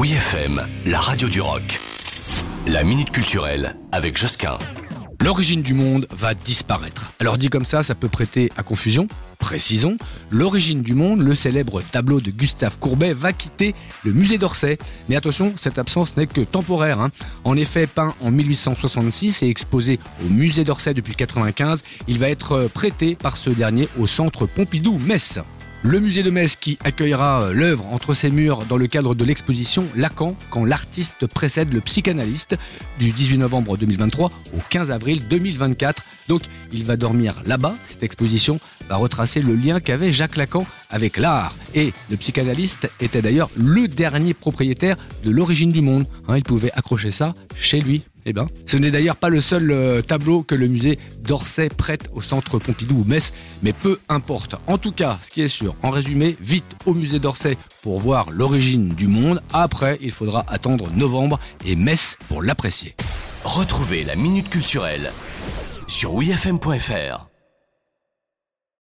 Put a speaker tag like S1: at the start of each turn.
S1: Oui FM, la radio du rock. La minute culturelle avec Josquin.
S2: L'origine du monde va disparaître. Alors dit comme ça, ça peut prêter à confusion. Précisons, l'origine du monde, le célèbre tableau de Gustave Courbet, va quitter le musée d'Orsay. Mais attention, cette absence n'est que temporaire. hein. En effet, peint en 1866 et exposé au musée d'Orsay depuis 95, il va être prêté par ce dernier au centre Pompidou-Metz. Le musée de Metz qui accueillera euh, l'œuvre entre ses murs dans le cadre de l'exposition Lacan quand l'artiste précède le psychanalyste du 18 novembre 2023 au 15 avril 2024. Donc il va dormir là-bas. Cette exposition va retracer le lien qu'avait Jacques Lacan avec l'art. Et le psychanalyste était d'ailleurs le dernier propriétaire de l'origine du monde. Hein, il pouvait accrocher ça chez lui. Eh ben, ce n'est d'ailleurs pas le seul euh, tableau que le musée d'Orsay prête au centre Pompidou ou Metz, mais peu importe. En tout cas, ce qui est sûr, en résumé, vite au musée d'Orsay pour voir l'origine du monde. Après, il faudra attendre novembre et Metz pour l'apprécier.
S1: Retrouvez la minute culturelle sur wifm.fr.